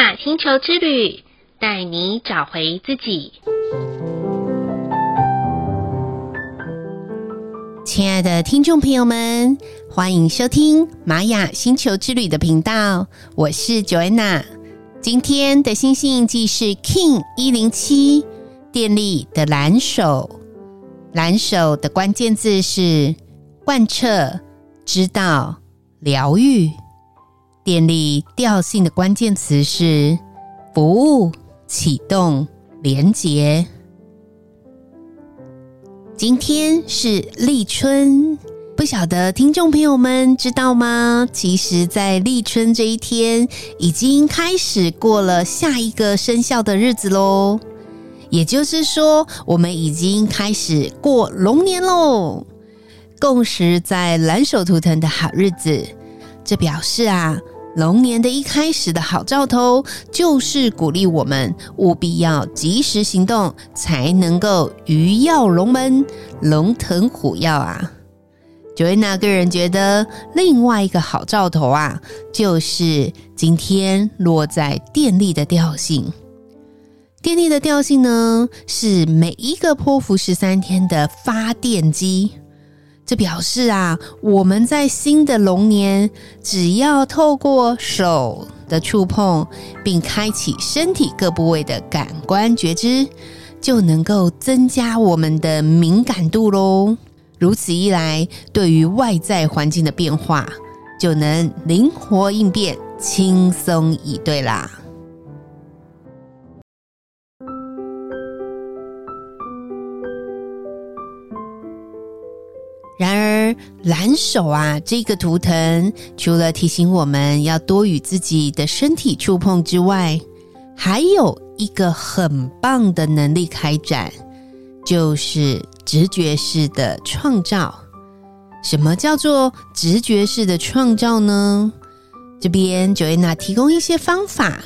雅星球之旅，带你找回自己。亲爱的听众朋友们，欢迎收听玛雅星球之旅的频道，我是 Joanna。今天的星星印记是 King 一零七，电力的蓝手。蓝手的关键字是贯彻、知道、疗愈。电力调性的关键词是服务、启动、连结。今天是立春，不晓得听众朋友们知道吗？其实，在立春这一天，已经开始过了下一个生肖的日子喽。也就是说，我们已经开始过龙年喽，共识在蓝手图腾的好日子。这表示啊，龙年的一开始的好兆头，就是鼓励我们务必要及时行动，才能够鱼跃龙门、龙腾虎跃啊。Joanna 个人觉得，另外一个好兆头啊，就是今天落在电力的调性。电力的调性呢，是每一个波符十三天的发电机。这表示啊，我们在新的龙年，只要透过手的触碰，并开启身体各部位的感官觉知，就能够增加我们的敏感度喽。如此一来，对于外在环境的变化，就能灵活应变，轻松以对啦。蓝手啊，这个图腾除了提醒我们要多与自己的身体触碰之外，还有一个很棒的能力开展，就是直觉式的创造。什么叫做直觉式的创造呢？这边 Joanna 提供一些方法，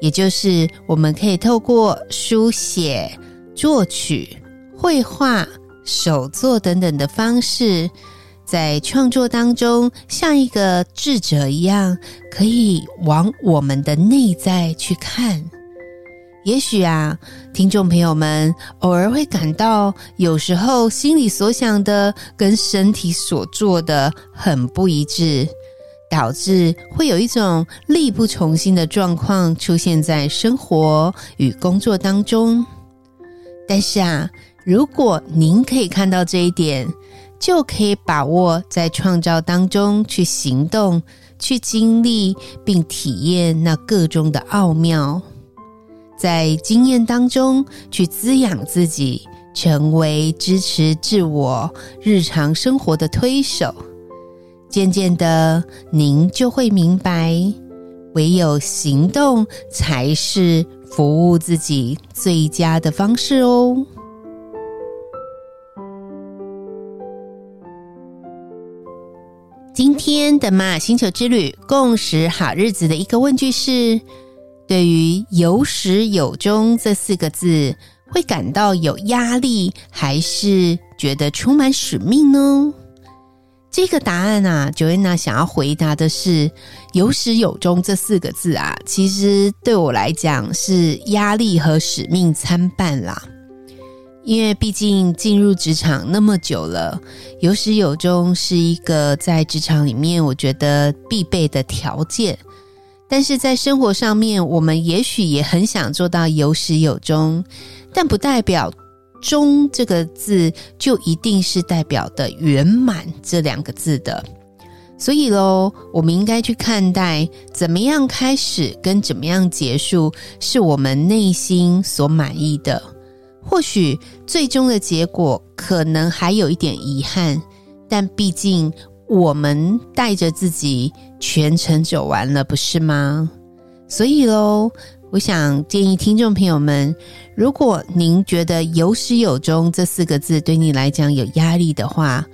也就是我们可以透过书写、作曲、绘画。手作等等的方式，在创作当中，像一个智者一样，可以往我们的内在去看。也许啊，听众朋友们偶尔会感到，有时候心里所想的跟身体所做的很不一致，导致会有一种力不从心的状况出现在生活与工作当中。但是啊。如果您可以看到这一点，就可以把握在创造当中去行动、去经历并体验那个中的奥妙，在经验当中去滋养自己，成为支持自我日常生活的推手。渐渐的，您就会明白，唯有行动才是服务自己最佳的方式哦。今天的玛雅星球之旅共识好日子的一个问句是：对于有始有终这四个字，会感到有压力，还是觉得充满使命呢？这个答案啊，Joanna 想要回答的是有始有终这四个字啊，其实对我来讲是压力和使命参半啦。因为毕竟进入职场那么久了，有始有终是一个在职场里面我觉得必备的条件。但是在生活上面，我们也许也很想做到有始有终，但不代表“终”这个字就一定是代表的圆满这两个字的。所以喽，我们应该去看待怎么样开始跟怎么样结束，是我们内心所满意的。或许最终的结果可能还有一点遗憾，但毕竟我们带着自己全程走完了，不是吗？所以喽，我想建议听众朋友们，如果您觉得有始有终这四个字对你来讲有压力的话，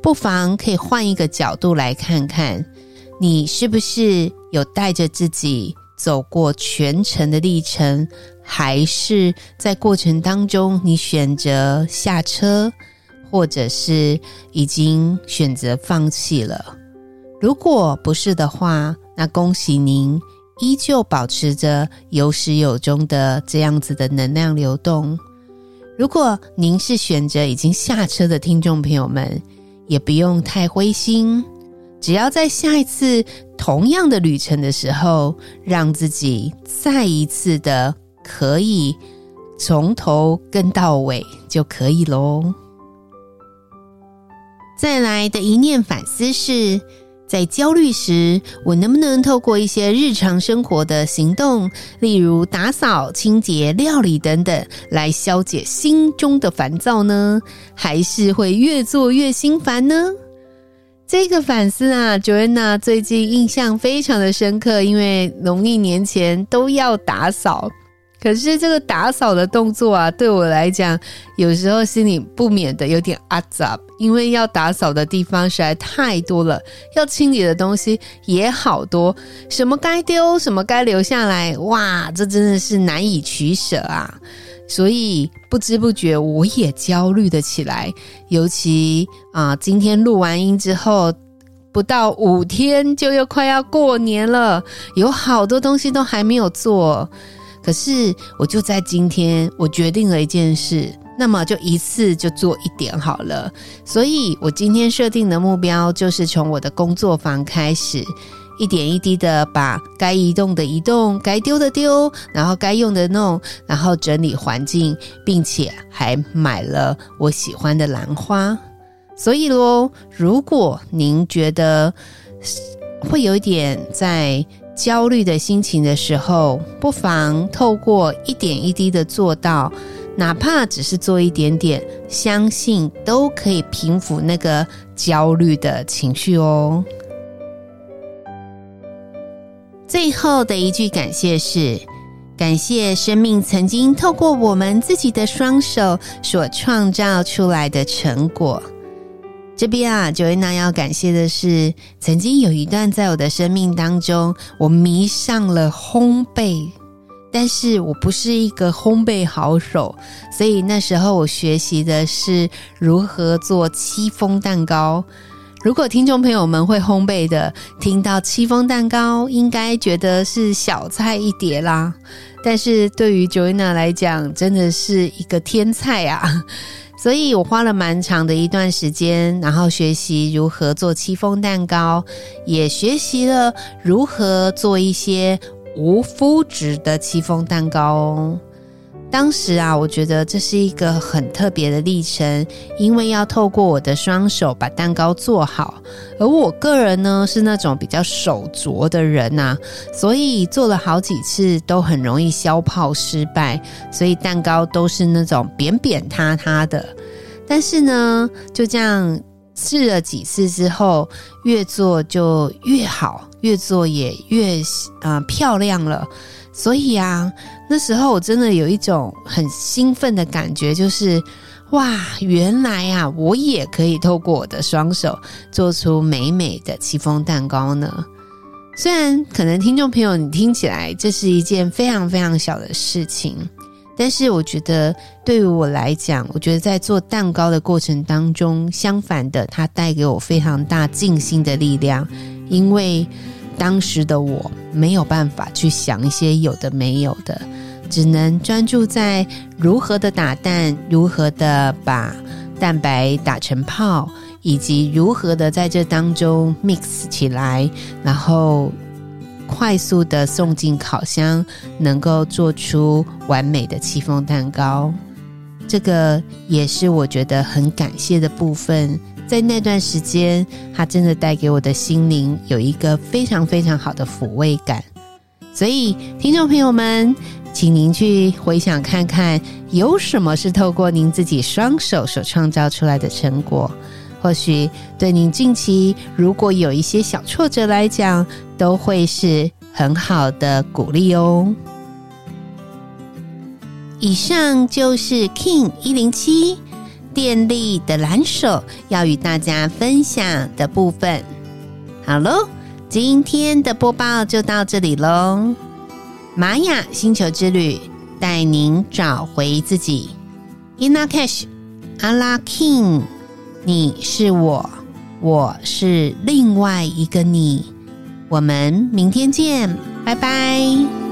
不妨可以换一个角度来看看，你是不是有带着自己走过全程的历程。还是在过程当中，你选择下车，或者是已经选择放弃了。如果不是的话，那恭喜您，依旧保持着有始有终的这样子的能量流动。如果您是选择已经下车的听众朋友们，也不用太灰心，只要在下一次同样的旅程的时候，让自己再一次的可以从头跟到尾就可以喽。再来的一念反思是，在焦虑时，我能不能透过一些日常生活的行动，例如打扫、清洁、料理等等，来消解心中的烦躁呢？还是会越做越心烦呢？这个反思啊，Joanna 最近印象非常的深刻，因为农历年前都要打扫。可是这个打扫的动作啊，对我来讲，有时候心里不免的有点阿杂，因为要打扫的地方实在太多了，要清理的东西也好多，什么该丢，什么该留下来，哇，这真的是难以取舍啊！所以不知不觉我也焦虑的起来，尤其啊，今天录完音之后，不到五天就又快要过年了，有好多东西都还没有做。可是，我就在今天，我决定了一件事，那么就一次就做一点好了。所以我今天设定的目标就是从我的工作房开始，一点一滴的把该移动的移动，该丢的丢，然后该用的弄，然后整理环境，并且还买了我喜欢的兰花。所以喽，如果您觉得会有一点在。焦虑的心情的时候，不妨透过一点一滴的做到，哪怕只是做一点点，相信都可以平复那个焦虑的情绪哦。最后的一句感谢是：感谢生命曾经透过我们自己的双手所创造出来的成果。这边啊，Joanna 要感谢的是，曾经有一段在我的生命当中，我迷上了烘焙，但是我不是一个烘焙好手，所以那时候我学习的是如何做戚风蛋糕。如果听众朋友们会烘焙的，听到戚风蛋糕，应该觉得是小菜一碟啦，但是对于 Joanna 来讲，真的是一个天菜啊！所以我花了蛮长的一段时间，然后学习如何做戚风蛋糕，也学习了如何做一些无麸质的戚风蛋糕哦。当时啊，我觉得这是一个很特别的历程，因为要透过我的双手把蛋糕做好，而我个人呢是那种比较手拙的人呐、所以做了好几次都很容易消泡失败，所以蛋糕都是那种扁扁塌塌的。但是呢，就这样试了几次之后，越做就越好，越做也越啊、漂亮了。所以啊，那时候我真的有一种很兴奋的感觉，就是哇，原来啊，我也可以透过我的双手做出美美的戚风蛋糕呢。虽然可能听众朋友你听起来这是一件非常非常小的事情，但是我觉得对于我来讲，我觉得在做蛋糕的过程当中，相反的，它带给我非常大静心的力量，因为。当时的我没有办法去想一些有的没有的，只能专注在如何的打蛋，如何的把蛋白打成泡，以及如何的在这当中 mix 起来，然后快速的送进烤箱，能够做出完美的戚风蛋糕。这个也是我觉得很感谢的部分。在那段时间，它真的带给我的心灵有一个非常非常好的抚慰感。所以，听众朋友们，请您去回想看看，有什么是透过您自己双手所创造出来的成果？或许对您近期如果有一些小挫折来讲，都会是很好的鼓励哦。以上就是 King 一零七。电力的蓝手要与大家分享的部分，好喽，今天的播报就到这里喽。玛雅星球之旅带您找回自己 Ina Cash，阿拉 King，你是我，我是另外一个你。我们明天见，拜拜。